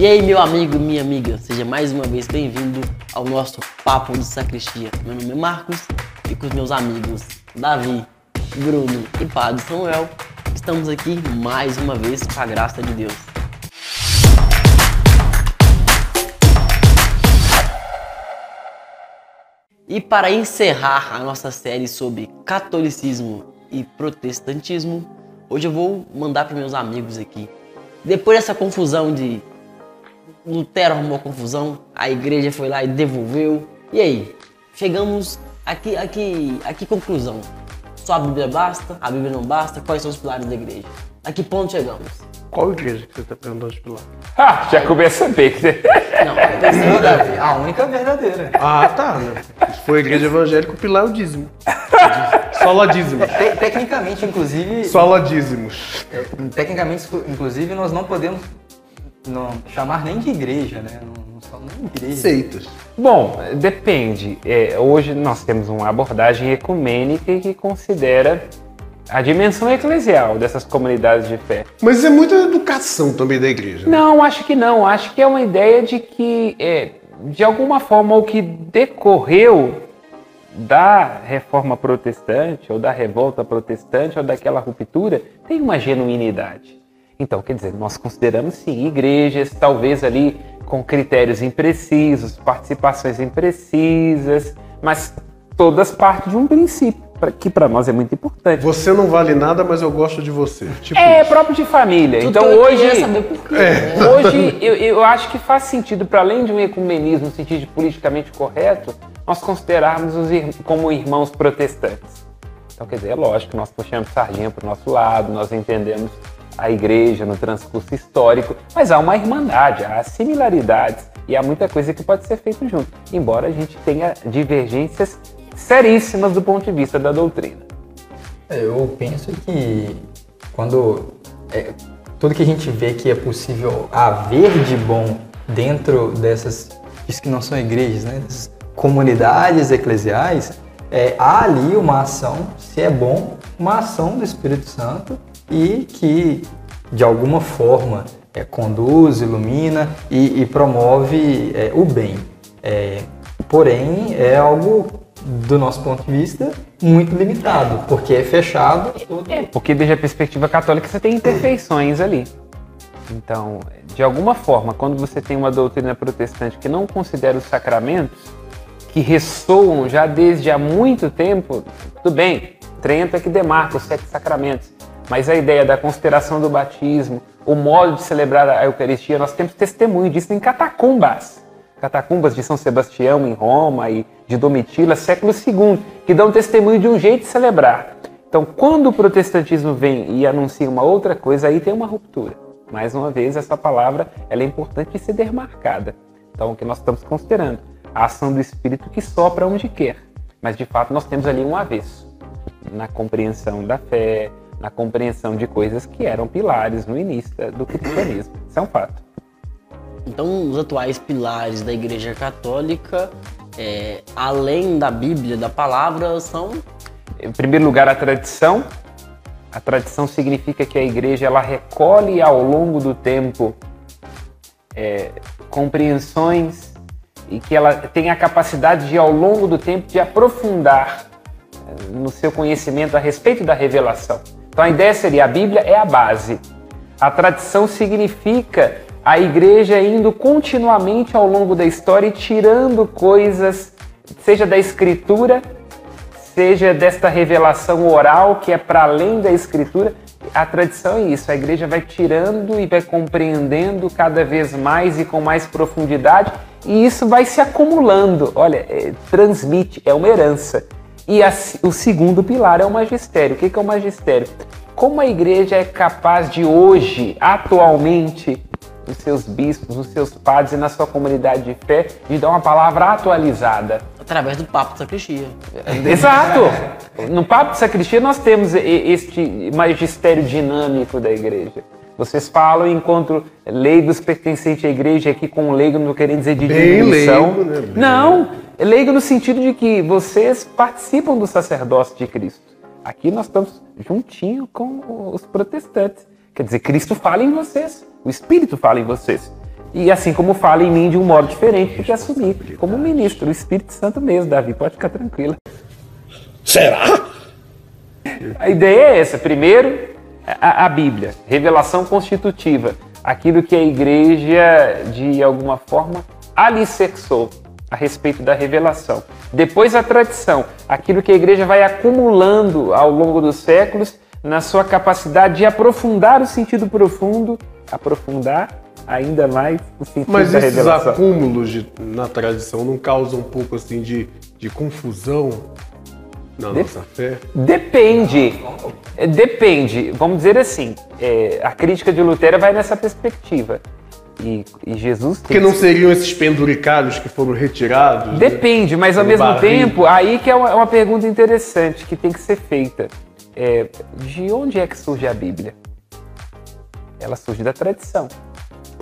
E aí, meu amigo, minha amiga, seja mais uma vez bem-vindo ao nosso Papo de Sacristia. Meu nome é Marcos e com os meus amigos Davi, Bruno e Padre Samuel, estamos aqui mais uma vez com a graça de Deus. E para encerrar a nossa série sobre catolicismo e protestantismo, hoje eu vou mandar para meus amigos aqui. Depois dessa confusão de Lutero arrumou confusão, a igreja foi lá e devolveu. E aí? Chegamos aqui, aqui, aqui conclusão. Só a Bíblia basta? A Bíblia não basta? Quais são os pilares da igreja? A que ponto chegamos? Qual igreja que você está perguntando de pilar? Ah, já começa bem. Não, a a única verdadeira. Ah, tá. Né? Se for igreja evangélica, o pilar é o dízimo. Sola dízimo. Te- tecnicamente, inclusive, Sola dízimos. é, tecnicamente, inclusive, nós não podemos não, chamar nem de igreja, né? Não, não são nem igreja. Seitas. Bom, depende. É, hoje nós temos uma abordagem ecumênica que considera a dimensão eclesial dessas comunidades de fé. Mas é muita educação também da igreja. né? Não, acho que não. Acho que é uma ideia de que, é, de alguma forma, o que decorreu da reforma protestante, ou da revolta protestante, ou daquela ruptura, tem uma genuinidade. Então, quer dizer, nós consideramos sim igrejas, talvez ali com critérios imprecisos, participações imprecisas, mas todas partem de um princípio, que para nós é muito importante. Você não vale nada, mas eu gosto de você. Tipo É isso. próprio de família. Tudo Então hoje. queria saber por quê. né? Hoje, eu, eu acho que faz sentido, para além de um ecumenismo no sentido de politicamente correto, nós considerarmos os ir- como irmãos protestantes. Então, quer dizer, é lógico que nós puxamos sardinha para o nosso lado, nós entendemos a igreja no transcurso histórico, mas há uma irmandade, há similaridades e há muita coisa que pode ser feito junto, embora a gente tenha divergências seríssimas do ponto de vista da doutrina. Eu penso que quando é, tudo que a gente vê que é possível haver de bom dentro dessas, isso que não são igrejas, né? dessas comunidades eclesiais, é, há ali uma ação, se é bom, uma ação do Espírito Santo e que de alguma forma é, conduz, ilumina e, e promove é, o bem. É, porém, é algo do nosso ponto de vista, muito limitado, porque é fechado. É, porque desde a perspectiva católica você tem imperfeições ali. Então, de alguma forma, quando você tem uma doutrina protestante que não considera os sacramentos, que ressoam já desde há muito tempo, tudo bem, Trento é que demarca os sete sacramentos, mas a ideia da consideração do batismo, o modo de celebrar a Eucaristia, nós temos testemunho disso em catacumbas. Catacumbas de São Sebastião em Roma e de Domitila, século II, que dão testemunho de um jeito de celebrar. Então, quando o protestantismo vem e anuncia uma outra coisa, aí tem uma ruptura. Mais uma vez, essa palavra ela é importante de ser demarcada. Então, o que nós estamos considerando? A ação do Espírito que sopra onde quer. Mas, de fato, nós temos ali um avesso na compreensão da fé, na compreensão de coisas que eram pilares no início do cristianismo. Isso é um fato. Então, os atuais pilares da Igreja Católica, é, além da Bíblia, da palavra, são Em primeiro lugar, a tradição. A tradição significa que a igreja ela recolhe ao longo do tempo é, compreensões e que ela tem a capacidade de, ao longo do tempo, de aprofundar é, no seu conhecimento a respeito da revelação. Então, a ideia seria: a Bíblia é a base. A tradição significa a igreja indo continuamente ao longo da história e tirando coisas, seja da escritura, seja desta revelação oral que é para além da escritura. A tradição é isso, a igreja vai tirando e vai compreendendo cada vez mais e com mais profundidade, e isso vai se acumulando. Olha, é, transmite, é uma herança. E a- o segundo pilar é o magistério. O que que é o magistério? Como a igreja é capaz de hoje, atualmente, os seus bispos, os seus padres e na sua comunidade de fé, de dar uma palavra atualizada. através do Papo de Sacristia. Exato! No Papo de Sacristia nós temos este magistério dinâmico da igreja. Vocês falam enquanto leigos pertencentes à igreja aqui com leigo não querendo dizer de Bem diminuição. leigo, né? Não, leigo no sentido de que vocês participam do sacerdócio de Cristo. Aqui nós estamos juntinho com os protestantes. Quer dizer, Cristo fala em vocês, o Espírito fala em vocês. E assim como fala em mim de um modo diferente do que assumir como ministro, o Espírito Santo mesmo, Davi, pode ficar tranquila. Será? A ideia é essa. Primeiro, a, a Bíblia, revelação constitutiva, aquilo que a igreja, de alguma forma, alicerçou a respeito da revelação. Depois, a tradição, aquilo que a igreja vai acumulando ao longo dos séculos na sua capacidade de aprofundar o sentido profundo, aprofundar ainda mais o sentido Mas da esses revelação. acúmulos de- na tradição não causam um pouco assim de, de confusão na nossa fé? Depende. Depende. Vamos dizer assim, é, a crítica de Lutero vai nessa perspectiva. E, e Jesus tem Porque não seriam esses penduricalhos que foram retirados? né? Depende, mas ao mesmo barril. tempo, aí que é uma, é uma pergunta interessante que tem que ser feita. É, de onde é que surge a Bíblia? Ela surge da tradição.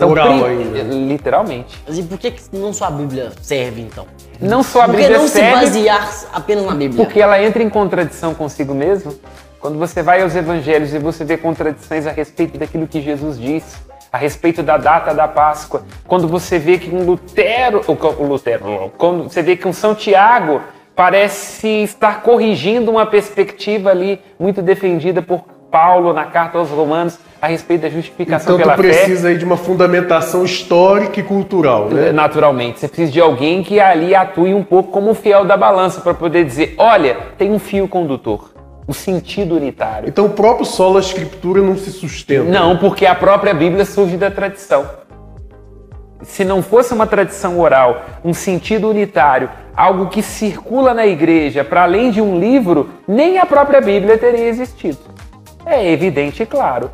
Oral pri- ainda. Literalmente. Mas e por que, que não só a Bíblia serve, então? Não só a Por que Bíblia não se serve, basear apenas na Bíblia? porque ela entra em contradição consigo mesmo. Quando você vai aos evangelhos e você vê contradições a respeito daquilo que Jesus disse, a respeito da data da Páscoa, quando você vê que um Lutero, o o Lutero, quando você vê que um São Tiago parece estar corrigindo uma perspectiva ali muito defendida por Paulo na carta aos Romanos a respeito da justificação Então pela fé. precisa aí de uma fundamentação histórica e cultural, né? Naturalmente, você precisa de alguém que ali atue um pouco como o fiel da balança para poder dizer, olha, tem um fio condutor, o sentido unitário. Então o próprio solo escritura não se sustenta. Não, porque a própria Bíblia surge da tradição. Se não fosse uma tradição oral, um sentido unitário, algo que circula na igreja para além de um livro, nem a própria Bíblia teria existido. É evidente e claro.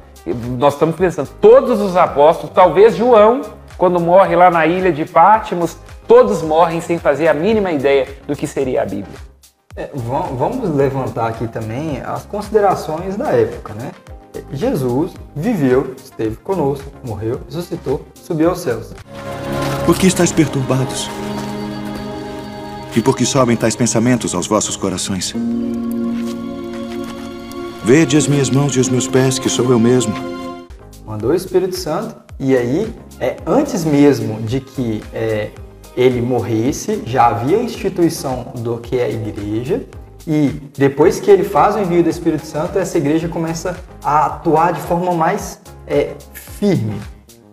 Nós estamos pensando, todos os apóstolos, talvez João, quando morre lá na ilha de Pátimos, todos morrem sem fazer a mínima ideia do que seria a Bíblia. É, va- vamos levantar aqui também as considerações da época, né? Jesus viveu, esteve conosco, morreu, ressuscitou, subiu aos céus. Por que estáis perturbados? E por que sobem tais pensamentos aos vossos corações? Vede as minhas mãos e os meus pés, que sou eu mesmo. mandou o Espírito Santo e aí, é, antes mesmo de que é, ele morresse, já havia a instituição do que é a igreja e depois que ele faz o envio do Espírito Santo, essa igreja começa a atuar de forma mais é, firme.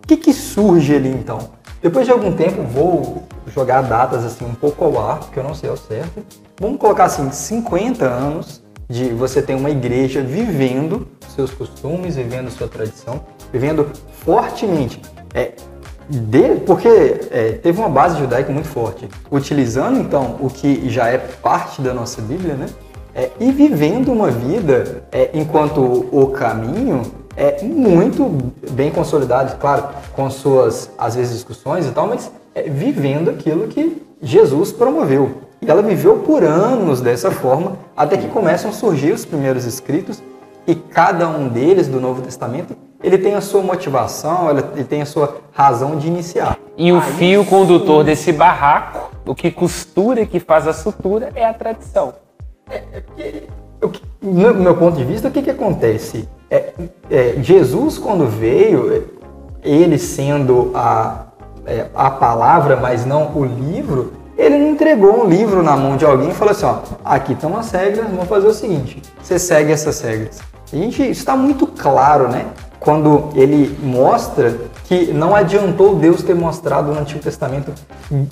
O que, que surge ali então? Depois de algum tempo, vou jogar datas assim um pouco ao ar, porque eu não sei ao certo. Vamos colocar assim, 50 anos de você ter uma igreja vivendo seus costumes, vivendo sua tradição, vivendo fortemente. É, porque é, teve uma base judaica muito forte. Utilizando então o que já é parte da nossa Bíblia, né? É, e vivendo uma vida é, enquanto o caminho é muito bem consolidado, claro, com suas às vezes discussões e tal, mas é, vivendo aquilo que Jesus promoveu. E ela viveu por anos dessa forma, até que começam a surgir os primeiros escritos, e cada um deles do Novo Testamento, ele tem a sua motivação, ele tem a sua razão de iniciar. E o Aí fio sim. condutor desse barraco, o que costura e que faz a sutura, é a tradição. O que- No meu ponto de vista, o que, que acontece? É, é, Jesus, quando veio, é, ele sendo a, é, a palavra, mas não o livro, ele não entregou um livro na mão de alguém e falou assim: ó, aqui estão as regras, vamos fazer o seguinte: você segue essas regras. A gente, isso está muito claro, né? Quando ele mostra que não adiantou Deus ter mostrado no Antigo Testamento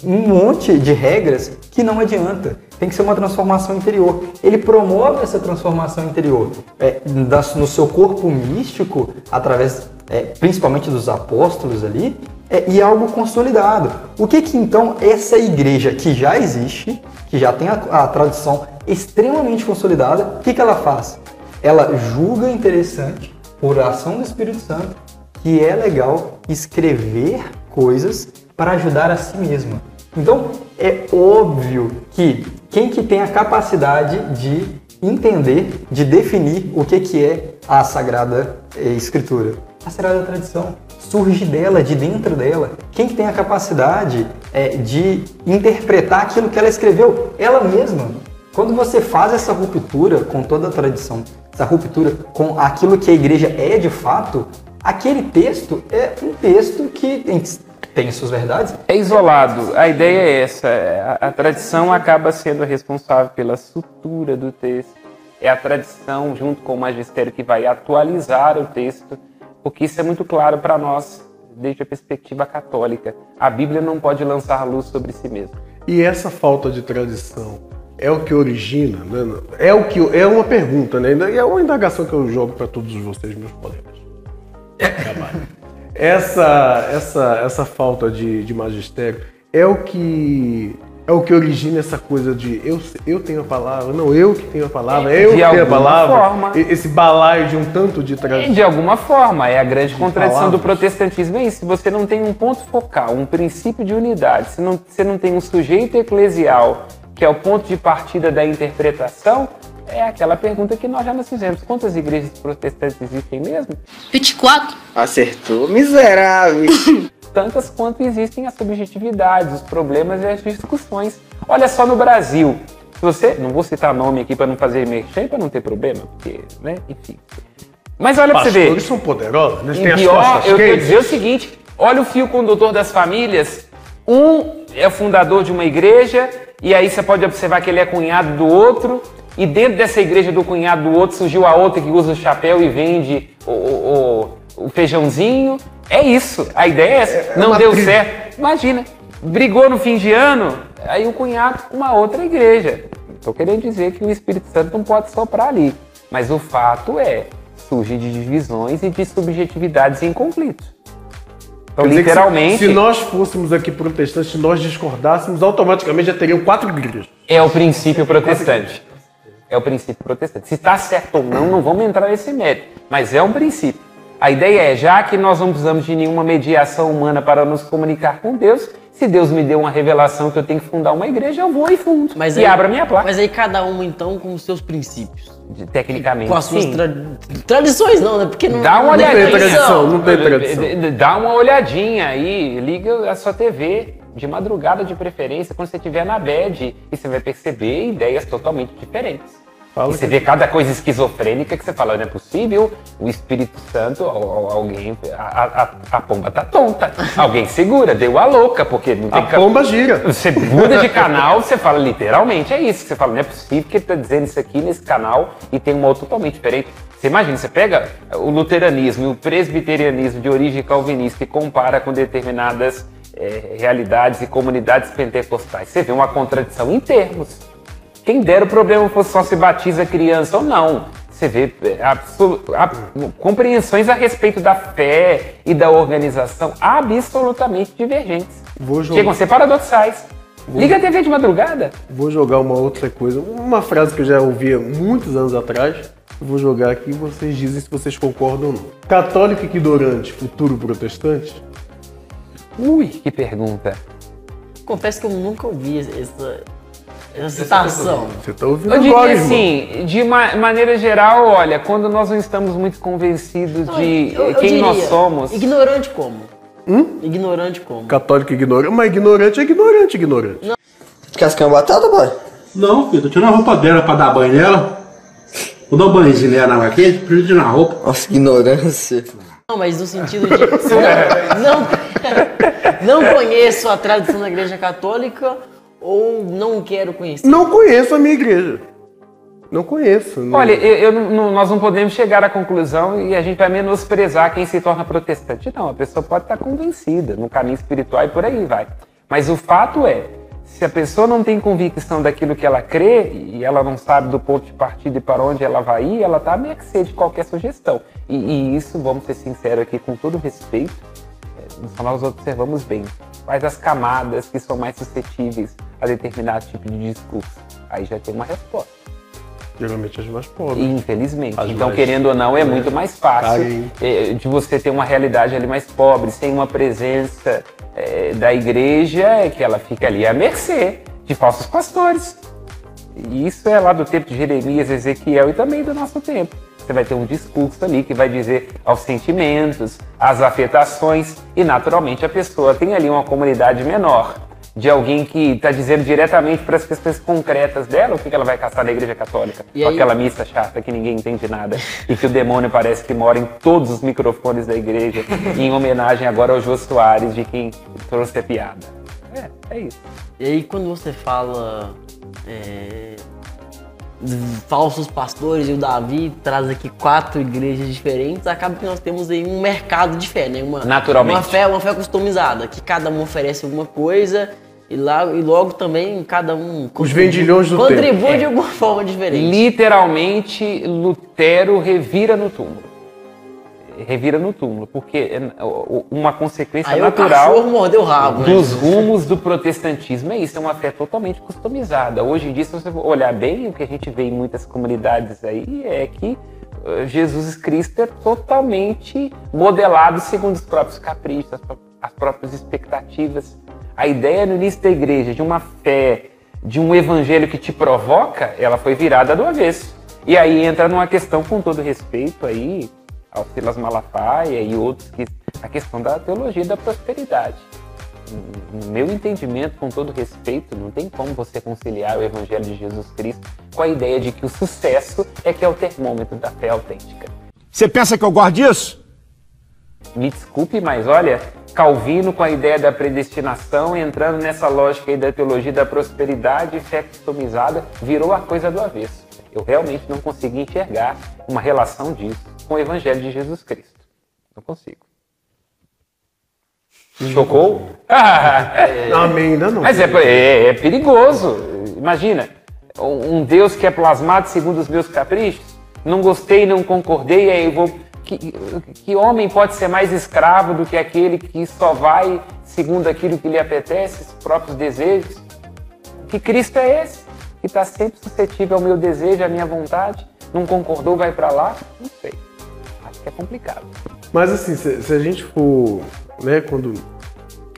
um monte de regras que não adianta. Tem que ser uma transformação interior. Ele promove essa transformação interior é, no seu corpo místico, através é, principalmente dos apóstolos ali, é, e algo consolidado. O que que então essa igreja que já existe, que já tem a, a tradição extremamente consolidada, o que, que ela faz? Ela julga interessante, por ação do Espírito Santo, que é legal escrever coisas para ajudar a si mesma. Então, é óbvio que quem que tem a capacidade de entender, de definir o que, que é a Sagrada eh, Escritura? A Sagrada Tradição surge dela, de dentro dela. Quem que tem a capacidade eh, de interpretar aquilo que ela escreveu? Ela mesma. Quando você faz essa ruptura com toda a tradição, essa ruptura com aquilo que a igreja é de fato, aquele texto é um texto que em- tem suas verdades. É isolado. A ideia é essa. A, a tradição acaba sendo responsável pela sutura do texto. É a tradição, junto com o magistério, que vai atualizar o texto, porque isso é muito claro para nós, desde a perspectiva católica. A Bíblia não pode lançar luz sobre si mesma. E essa falta de tradição é o que origina, né? É o que é uma pergunta, né? É uma indagação que eu jogo para todos vocês, meus colegas. essa, essa, essa falta de, de magistério é o que é o que origina essa coisa de eu, eu tenho a palavra, não, eu que tenho a palavra, eu De que tenho a alguma palavra. forma. E- Esse balaio de um tanto de tradição. De alguma forma, é a grande contradição do palavras. protestantismo. É isso, se você não tem um ponto focal, um princípio de unidade, se não, você não tem um sujeito eclesial, que é o ponto de partida da interpretação, é aquela pergunta que nós já nos fizemos. Quantas igrejas protestantes existem mesmo? 24? Acertou, miserável. tantas quanto existem as subjetividades, os problemas e as discussões. Olha só no Brasil. Se você, não vou citar nome aqui para não fazer merchan, para não ter problema, porque, né, enfim. Mas olha para você ver. Pastores são poderosos, eles E têm as pior, costas eu quero dizer o seguinte: olha o fio condutor das famílias. Um é o fundador de uma igreja, e aí você pode observar que ele é cunhado do outro, e dentro dessa igreja do cunhado do outro surgiu a outra que usa o chapéu e vende o, o- o- feijãozinho. É isso, a ideia é essa. Não uma deu tribo. certo. Imagina, brigou no fim de ano, aí o cunhado com uma outra igreja. Estou querendo dizer que o Espírito Santo não pode soprar ali. Mas o fato é, surge de divisões e de subjetividades em conflitos. Então, que se- literalmente, Se, nós fôssemos aqui protestantes, se nós discordássemos, automaticamente já teriam quatro igrejas. é o princípio protestante. É o princípio protestante. Se está certo ou não, não vamos entrar nesse mérito. Mas é um princípio. A ideia é, já que nós não precisamos de nenhuma mediação humana para nos comunicar com Deus, se Deus me deu uma revelação que eu tenho que fundar uma igreja, eu vou e fundo. Mas e aí, abro a minha placa. Mas aí cada um, então, com os seus princípios. De- Tecnicamente, Com as suas tra- tradições, não, né? Porque não Dá uma não tem tradição, não tem tradição. Dá uma olhadinha aí, liga a sua TV, de madrugada de preferência, quando você estiver na bed, e você vai perceber ideias totalmente diferentes. Fala você que- vê cada coisa esquizofrênica que você fala, não é possível, o Espírito Santo, al- al- alguém, a, a- a pomba tá tonta, alguém segura, deu a louca, porque não tem A pomba gira. você muda de canal, você fala literalmente, é isso. Você fala, não é possível que ele está dizendo isso aqui nesse canal e tem um outro totalmente diferente. Você imagina, você pega o luteranismo e o presbiterianismo de origem calvinista e compara com determinadas eh, realidades e comunidades pentecostais. Você vê uma contradição em termos. Quem dera o problema fosse só se batiza criança ou não. Você vê é, compreensões a respeito da fé e da organização absolutamente divergentes. Vou jogar. Chegam a ser paradoxais. Liga a TV de madrugada. Vou jogar uma outra coisa, uma frase que eu já ouvi há muitos anos atrás. Vou jogar aqui e vocês dizem se vocês concordam ou não. Católico ignorante, futuro protestante? Ui, que pergunta. Confesso que eu nunca ouvi essa citação. Você tá ouvindo Eu diria agora, irmão. assim, de uma maneira geral, olha, quando nós não estamos muito convencidos de Eu- eu quem diria, nós somos. Ignorante como? Hum? Ignorante como? Católico ignorante, mas ignorante é ignorante, ignorante. Cascão de batata, pai? Não, filho, tô tirando a roupa dela pra dar banho nela. Vou dar um banhozinho nela aqui, preciso tirar a roupa. Nossa, ignorância. Não, mas no sentido de. Não, não, não conheço a tradição da Igreja Católica ou não quero conhecer. Não conheço a minha igreja. Não conheço. não- Olha, eu, eu não- nós não podemos chegar à conclusão e a gente vai menosprezar quem se torna protestante. Não, a pessoa pode estar convencida no caminho espiritual e por aí vai. Mas o fato é, se a pessoa não tem convicção daquilo que ela crê e ela não sabe do ponto de partida e para onde ela vai ir, ela está à mercê de qualquer sugestão. E, e isso, vamos ser sinceros aqui, com todo respeito, é, só nós observamos bem. Quais as camadas que são mais suscetíveis a determinado tipo de discurso? Aí já tem uma resposta. Geralmente as mais pobres. Infelizmente. As então, mais- querendo ou não, é, muito mais fácil eh, de você ter uma realidade ali mais pobre, sem uma presença eh, da igreja, é que ela fica ali à mercê de falsos pastores. E isso é lá do tempo de Jeremias, Ezequiel e também do nosso tempo. Você vai ter um discurso ali que vai dizer aos sentimentos, às afetações, e naturalmente a pessoa tem ali uma comunidade menor. De alguém que está dizendo diretamente para as questões concretas dela, o que que ela vai caçar na igreja católica? E Com aí- aquela missa chata que ninguém entende nada e que o demônio parece que mora em todos os microfones da igreja, em homenagem agora ao Jô Soares, de quem trouxe a piada. É, é isso. E aí quando você fala é, falsos pastores e o Davi traz aqui quatro igrejas diferentes, acaba que nós temos aí um mercado de fé, né? Uma, Naturalmente. Uma fé, uma fé customizada, que cada um oferece alguma coisa e, lá, e logo também cada um Os vendilhões do contribui tempo. de alguma forma diferente. Literalmente, Lutero revira no túmulo. Revira no túmulo, porque é uma consequência Aí natural rabo, né? dos rumos do protestantismo é isso, é uma fé totalmente customizada. Hoje em dia, se você olhar bem, o que a gente vê em muitas comunidades aí é que eh, Jesus Cristo é totalmente modelado segundo os próprios caprichos, as, as próprias expectativas. A ideia no início da igreja de uma fé, de um evangelho que te provoca, ela foi virada do avesso. E aí entra numa questão, com todo respeito aí, ao Silas Malafaia e outros, que a questão da teologia da prosperidade. No meu entendimento, com todo respeito, não tem como você conciliar o Evangelho de Jesus Cristo com a ideia de que o sucesso é que é o termômetro da fé autêntica. Você pensa que eu gosto disso? Me desculpe, mas olha, Calvino com a ideia da predestinação, entrando nessa lógica aí da teologia da prosperidade e fé customizada, virou a coisa do avesso. Eu realmente não consegui enxergar uma relação disso com o Evangelho de Jesus Cristo. Não consigo. Chocou? Ah, Amém, ainda não. mas é, é- é perigoso. Imagina, um um Deus que é plasmado segundo os meus caprichos. Não gostei, não concordei, aí eu vou. Que, que homem pode ser mais escravo do que aquele que só vai segundo aquilo que lhe apetece, os próprios desejos? Que Cristo é esse? Que está sempre suscetível ao meu desejo, à minha vontade? Não concordou, vai para lá? Não sei. Acho que é complicado. Mas assim, se, se a gente for, né, quando,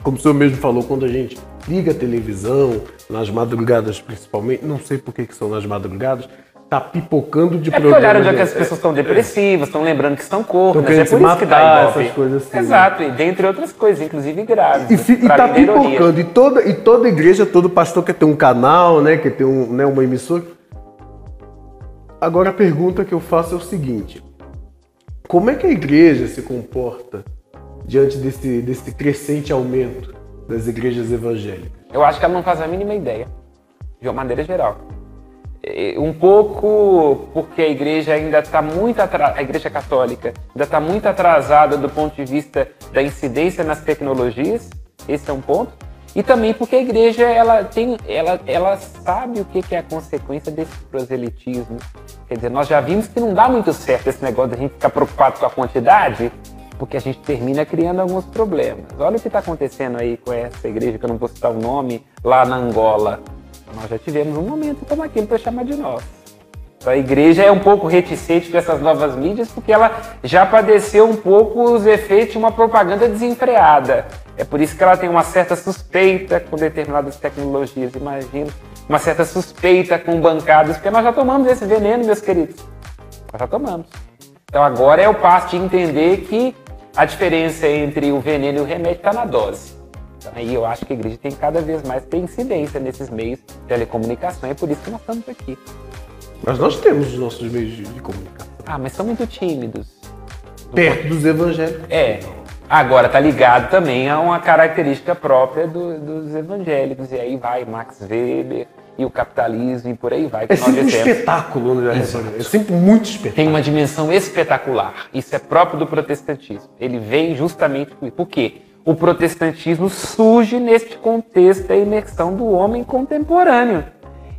como o senhor mesmo falou, quando a gente liga a televisão, nas madrugadas principalmente, não sei por que, que são nas madrugadas, tá pipocando de É programa. olharam já que as pessoas estão depressivas, estão lembrando que estão cornas, querendo é por isso que dá ibope. essas coisas assim, né? Exato, e dentre outras coisas, inclusive graves. E, fi- e tá é pipocando. E toda, e toda igreja, todo pastor quer ter um canal, né? Quer ter um, né, uma emissora. Agora a pergunta que eu faço é o seguinte: como é que a igreja se comporta diante desse, desse crescente aumento das igrejas evangélicas? Eu acho que ela não faz a mínima ideia, de uma maneira geral. Um pouco porque a igreja ainda está muito atrasada, a igreja católica ainda está muito atrasada do ponto de vista da incidência nas tecnologias, esse é um ponto. E também porque a igreja ela tem, ela, ela sabe o que que é a consequência desse proselitismo. Quer dizer, nós já vimos que não dá muito certo esse negócio de a gente ficar preocupado com a quantidade, porque a gente termina criando alguns problemas. Olha o que está acontecendo aí com essa igreja, que eu não vou citar o nome, lá na Angola. Nós já tivemos um momento como aquele para chamar de nós. A igreja é um pouco reticente com essas novas mídias porque ela já padeceu um pouco os efeitos de uma propaganda desenfreada. É por isso que ela tem uma certa suspeita com determinadas tecnologias, imagino. Uma certa suspeita com bancadas, porque nós já tomamos esse veneno, meus queridos. Nós já tomamos. Então agora é o passo de entender que a diferença entre o veneno e o remédio está na dose. Então aí eu acho que a igreja tem cada vez mais ter incidência nesses meios de telecomunicação, é por isso que nós estamos aqui. Mas nós temos os nossos meios de, de comunicação. Ah, mas são muito tímidos. Perto dos evangélicos. É. Agora tá ligado também a uma característica própria do- dos evangélicos. E aí vai Max Weber e o capitalismo e por aí vai. que É sempre um espetáculo, né? É sempre muito espetáculo. tem uma dimensão espetacular. Isso é próprio do protestantismo. Ele vem justamente por Por quê? O protestantismo surge neste contexto da imersão do homem contemporâneo.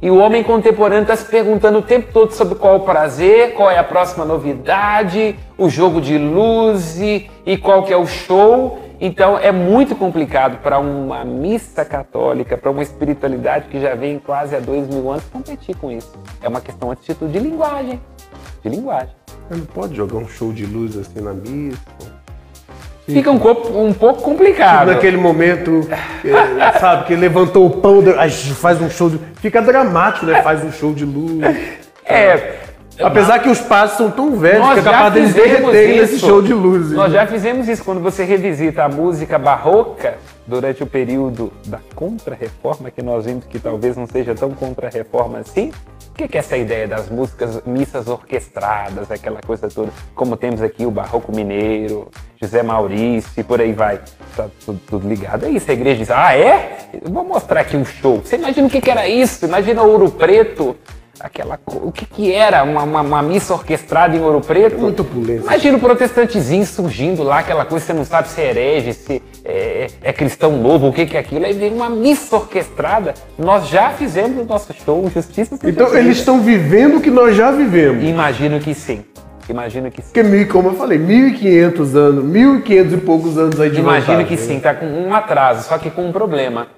E o homem contemporâneo está se perguntando o tempo todo sobre qual o prazer, qual é a próxima novidade, o jogo de luz e, qual que é o show. Então é muito complicado para uma missa católica, para uma espiritualidade que já vem quase há dois mil anos, competir com isso. É uma questão de atitude de linguagem. De linguagem. Não pode jogar um show de luz assim na missa. Fica um, pouco- um pouco complicado. Naquele momento, é, sabe, que levantou o pão, faz um show de. Fica dramático, né? Faz um show de luz. É, Apesar que os padres são tão velhos Nós que é capaz deles fizemos derreterem nesse show de luzes. Nós né? já fizemos isso quando você revisita a música barroca durante o período da contra-reforma, que nós vimos que talvez não seja tão contra-reforma assim. O que que é essa ideia das músicas, missas orquestradas, aquela coisa toda? Como temos aqui o Barroco Mineiro, José Maurício e por aí vai. Tá tudo, tudo ligado a isso. A igreja diz, ah é? Eu vou mostrar aqui um show. Você imagina o que que era isso? Imagina Ouro Preto, aquela o que que era uma, uma, uma missa orquestrada em Ouro Preto? Muito opulência. Imagina o protestantezinho surgindo lá, aquela coisa, você não sabe se é herege, se é, é cristão novo, o que que é aquilo. Aí vem uma missa orquestrada. Nós já fizemos o nosso show, Justiça seja Então eles estão vivendo o que nós já vivemos. Imagino que sim. Imagino que sim. Porque, mil- como eu falei, 1.500 anos, 1.500 e poucos anos aí de Imagino vantagem, que né? sim, tá com um atraso, só que com um problema.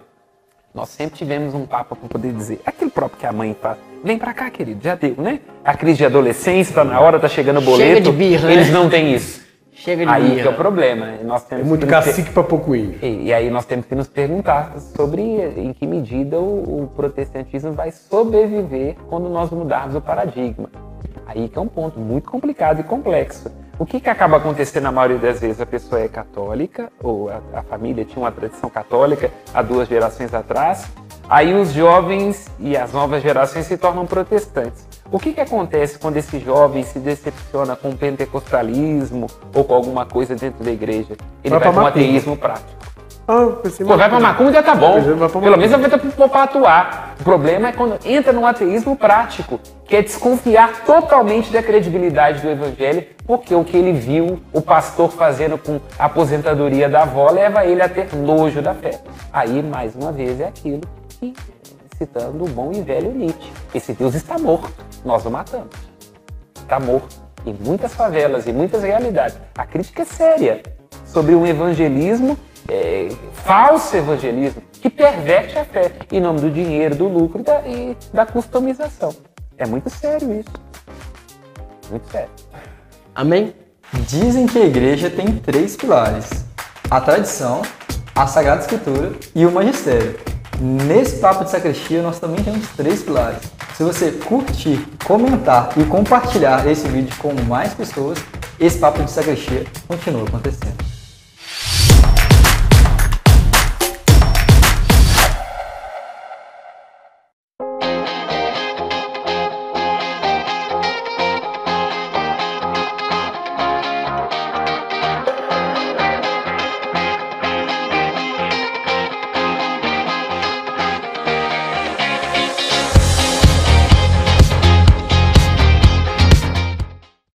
Nós sempre tivemos um papo para poder dizer, aquilo próprio que a mãe faz. Vem pra cá, querido, já deu, né? A crise de adolescência, tá na hora, tá chegando o Chega boleto. de birra, Eles né? não têm isso. Chega de Aí birra. que é o problema. né? Nós temos É muito que nos per- cacique pra pouco índio. E, e aí nós temos que nos perguntar sobre em que medida o, o protestantismo vai sobreviver quando nós mudarmos o paradigma. Aí que é um ponto muito complicado e complexo. O que, que acaba acontecendo na maioria das vezes? A pessoa é católica, ou a, a família tinha uma tradição católica há duas gerações atrás, aí os jovens e as novas gerações se tornam protestantes. O que, que acontece quando esse jovem se decepciona com o pentecostalismo ou com alguma coisa dentro da igreja? Ele Vai vai, para um ateísmo prático. Ah, pensei Pô, vai pra macumba já tá bom. Pelo menos vai pra pra atuar. O problema é quando entra num ateísmo prático, que é desconfiar totalmente da credibilidade do evangelho, porque o que ele viu o pastor fazendo com a aposentadoria da avó leva ele a ter nojo da fé. Aí, mais uma vez, é aquilo citando o bom e velho Nietzsche, esse Deus está morto, nós o matamos. Está morto. Em muitas favelas, em muitas realidades. A crítica é séria sobre um evangelismo, é, falso evangelismo, que perverte a fé em nome do dinheiro, do lucro e da, e da customização. É muito sério isso. Muito sério. Amém? Dizem que a igreja tem três pilares: a tradição, a Sagrada Escritura e o magistério. Nesse papo de sacristia, nós também temos três pilares. Se você curtir, comentar e compartilhar esse vídeo com mais pessoas, esse papo de sacristia continua acontecendo.